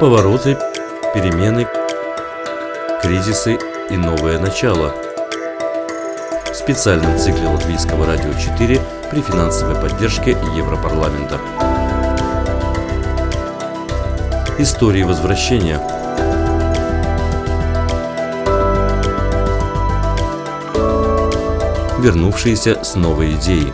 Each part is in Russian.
Повороты, перемены, кризисы и новое начало. В специальном цикле Латвийского радио 4 при финансовой поддержке Европарламента. Истории возвращения. Вернувшиеся с новой идеей.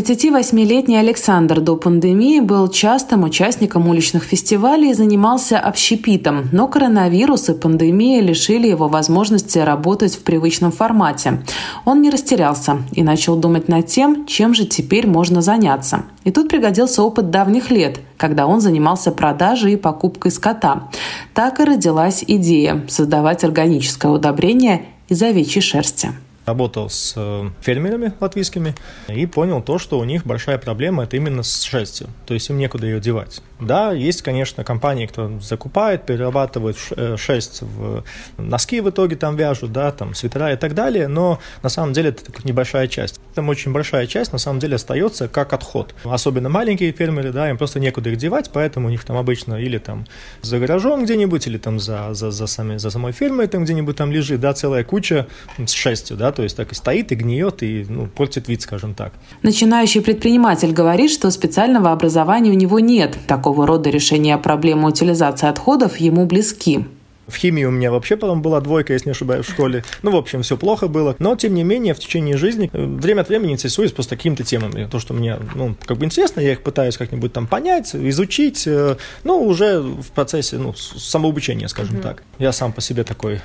38-летний Александр до пандемии был частым участником уличных фестивалей и занимался общепитом, но коронавирус и пандемия лишили его возможности работать в привычном формате. Он не растерялся и начал думать над тем, чем же теперь можно заняться. И тут пригодился опыт давних лет, когда он занимался продажей и покупкой скота. Так и родилась идея создавать органическое удобрение из овечьей шерсти работал с э, фермерами латвийскими и понял то, что у них большая проблема это именно с шерстью, то есть им некуда ее девать. Да, есть, конечно, компании, кто закупает, перерабатывает э, шерсть в носки в итоге там вяжут, да, там свитера и так далее, но на самом деле это небольшая часть. Там очень большая часть на самом деле остается как отход. Особенно маленькие фермеры, да, им просто некуда их девать, поэтому у них там обычно или там за гаражом где-нибудь, или там за, за, за, сами, за самой фермой там где-нибудь там лежит, да, целая куча с шерстью, да, то есть так и стоит, и гниет, и ну, портит вид, скажем так. Начинающий предприниматель говорит, что специального образования у него нет. Такого рода решения проблемы утилизации отходов ему близки. В химии у меня вообще потом была двойка, если не ошибаюсь, в школе. Ну, в общем, все плохо было. Но, тем не менее, в течение жизни э, время от времени интересуюсь просто какими-то темами. То, что мне, ну, как бы интересно, я их пытаюсь как-нибудь там понять, изучить. Э, ну, уже в процессе, ну, самообучения, скажем mm-hmm. так. Я сам по себе такой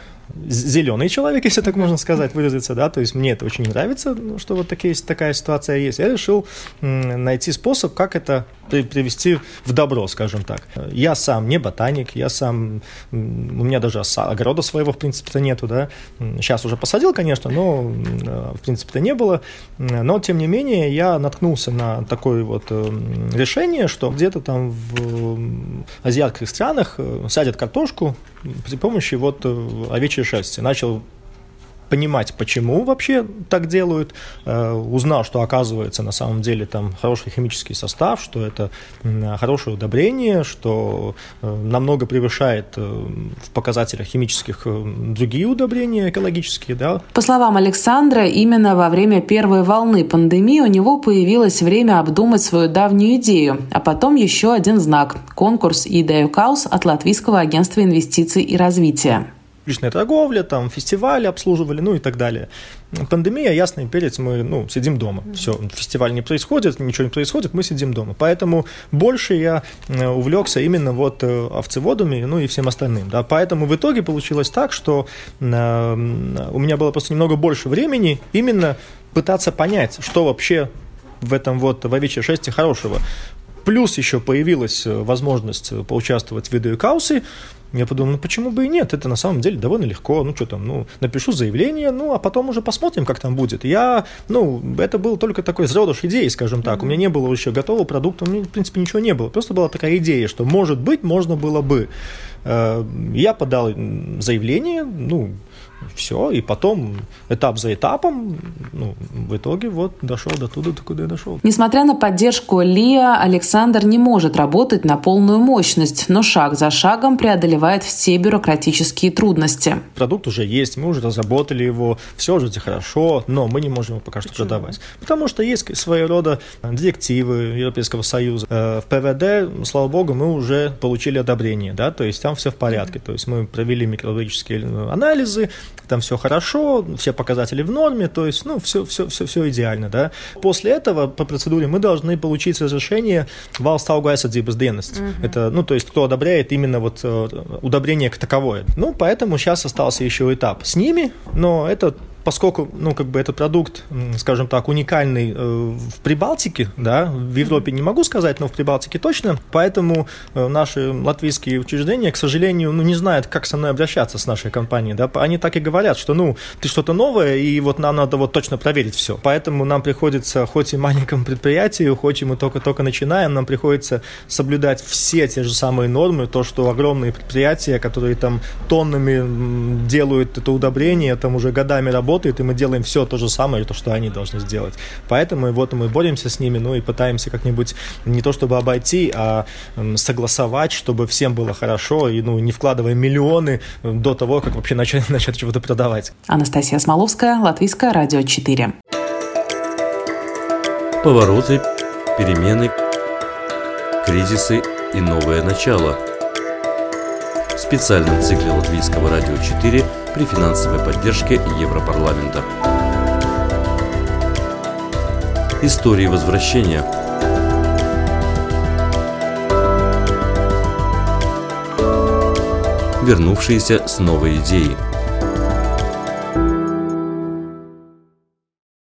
зеленый человек, если так можно сказать, выразиться, да, то есть мне это очень нравится, что вот такие, такая ситуация есть. Я решил найти способ, как это привести в добро, скажем так. Я сам не ботаник, я сам, у меня даже огорода своего, в принципе-то, нету, да. Сейчас уже посадил, конечно, но, в принципе-то, не было. Но, тем не менее, я наткнулся на такое вот э, решение, что где-то там в азиатских странах э, садят картошку при помощи вот э, овечьей шерсти. Начал понимать, почему вообще так делают, э, узнал, что оказывается на самом деле там хороший химический состав, что это хорошее удобрение, что э, намного превышает э, в показателях химических другие удобрения экологические, да. По словам Александра, именно во время первой волны пандемии у него появилось время обдумать свою давнюю идею, а потом еще один знак – конкурс «Идею Каус» от Латвийского агентства инвестиций и развития личная торговля, там, фестивали обслуживали, ну и так далее. Пандемия, ясный перец, мы, ну, сидим дома. Все, фестиваль не происходит, ничего не происходит, мы сидим дома. Поэтому больше я э, увлекся именно вот э, овцеводами, ну и всем остальным, да. Поэтому в итоге получилось так, что э, у меня было просто немного больше времени именно пытаться понять, что вообще в этом вот в овечьей шерсти хорошего. Плюс еще появилась возможность поучаствовать в видеокаусе, я подумал, ну почему бы и нет? Это на самом деле довольно легко. Ну что там, ну напишу заявление, ну а потом уже посмотрим, как там будет. Я, ну, это был только такой зародыш идеи, скажем так. У меня не было еще готового продукта, у меня, в принципе, ничего не было. Просто была такая идея, что может быть, можно было бы. Э, я подал заявление, ну, все, и потом этап за этапом, ну, в итоге вот дошел до туда, до куда я дошел. Несмотря на поддержку Лиа, Александр не может работать на полную мощность, но шаг за шагом преодолевает все бюрократические трудности. Продукт уже есть, мы уже разработали его, все уже хорошо, но мы не можем его пока что Почему? продавать. Потому что есть своего рода директивы Европейского Союза. Э, в ПВД, слава богу, мы уже получили одобрение, да, то есть там все в порядке. То есть мы провели микробиологические анализы, там все хорошо, все показатели в норме, то есть, ну, все, все, все, все идеально, да. После этого по процедуре мы должны получить разрешение dienests. Угу. Это, ну, то есть, кто одобряет именно вот э, удобрение как таковое. Ну, поэтому сейчас остался еще этап с ними, но это поскольку, ну, как бы этот продукт, скажем так, уникальный э, в Прибалтике, да, в Европе не могу сказать, но в Прибалтике точно, поэтому э, наши латвийские учреждения, к сожалению, ну, не знают, как со мной обращаться с нашей компанией, да, они так и говорят, что, ну, ты что-то новое, и вот нам надо вот точно проверить все. Поэтому нам приходится, хоть и маленькому предприятию, хоть и мы только-только начинаем, нам приходится соблюдать все те же самые нормы, то, что огромные предприятия, которые там тоннами делают это удобрение, там уже годами работают, работает, и мы делаем все то же самое, то, что они должны сделать. Поэтому вот мы боремся с ними, ну и пытаемся как-нибудь не то чтобы обойти, а согласовать, чтобы всем было хорошо, и ну не вкладывая миллионы до того, как вообще начать, начать чего-то продавать. Анастасия Смоловская, Латвийское радио 4. Повороты, перемены, кризисы и новое начало. В специальном цикле Латвийского радио 4 при финансовой поддержке Европарламента. Истории возвращения. Вернувшиеся с новой идеей –